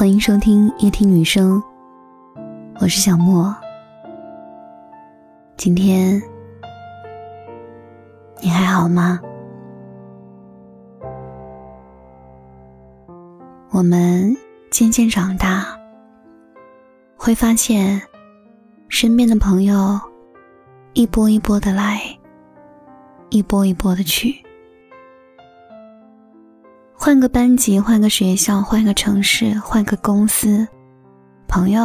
欢迎收听夜听女生，我是小莫。今天你还好吗？我们渐渐长大，会发现身边的朋友一波一波的来，一波一波的去。换个班级，换个学校，换个城市，换个公司，朋友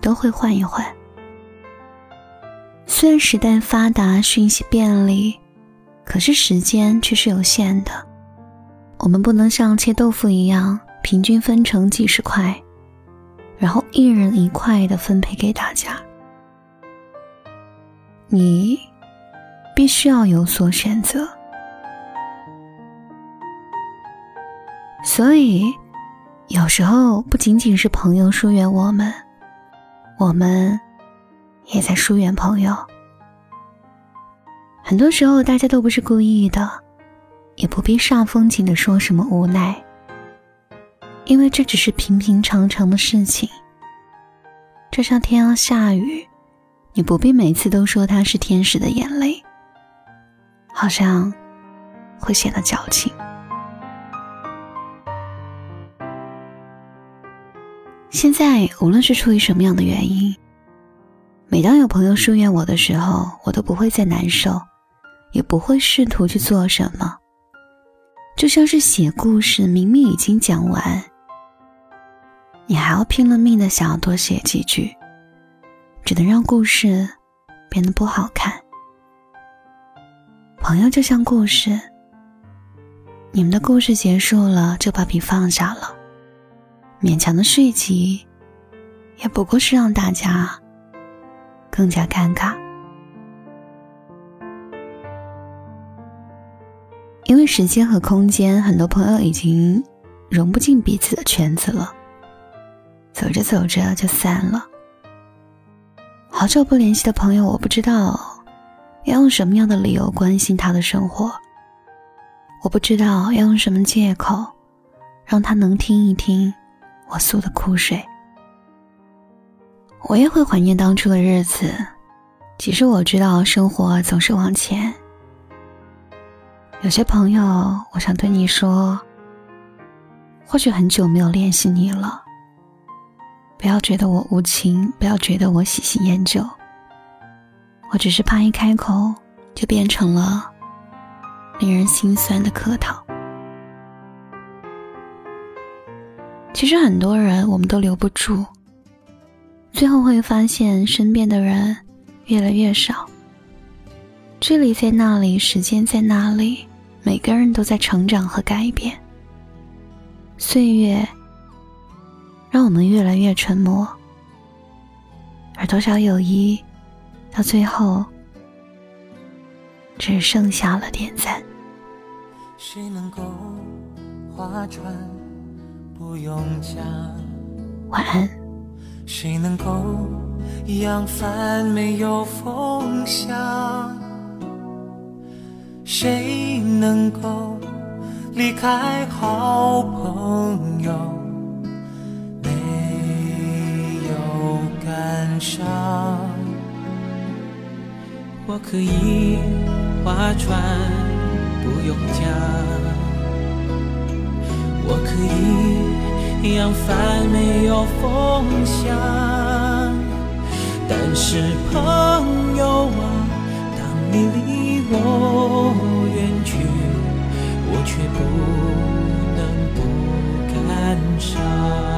都会换一换。虽然时代发达，讯息便利，可是时间却是有限的。我们不能像切豆腐一样，平均分成几十块，然后一人一块的分配给大家。你必须要有所选择。所以，有时候不仅仅是朋友疏远我们，我们也在疏远朋友。很多时候，大家都不是故意的，也不必煞风景的说什么无奈，因为这只是平平常常的事情。就像天要下雨，你不必每次都说它是天使的眼泪，好像会显得矫情。现在无论是出于什么样的原因，每当有朋友疏远我的时候，我都不会再难受，也不会试图去做什么。就像是写故事，明明已经讲完，你还要拼了命的想要多写几句，只能让故事变得不好看。朋友就像故事，你们的故事结束了，就把笔放下了。勉强的续集，也不过是让大家更加尴尬。因为时间和空间，很多朋友已经融不进彼此的圈子了，走着走着就散了。好久不联系的朋友，我不知道要用什么样的理由关心他的生活，我不知道要用什么借口让他能听一听。我诉的苦水，我也会怀念当初的日子。其实我知道生活总是往前。有些朋友，我想对你说，或许很久没有联系你了，不要觉得我无情，不要觉得我喜新厌旧。我只是怕一开口就变成了令人心酸的客套。其实很多人我们都留不住，最后会发现身边的人越来越少。距离在那里，时间在那里，每个人都在成长和改变。岁月让我们越来越沉默，而多少友谊到最后只剩下了点赞。谁能够划船？不用讲，晚安。谁能够扬帆没有风向？谁能够离开好朋友没有感伤？我可以划船，不用讲。我可以扬帆，没有风向。但是朋友啊，当你离我远去，我却不能不感伤。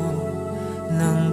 nắng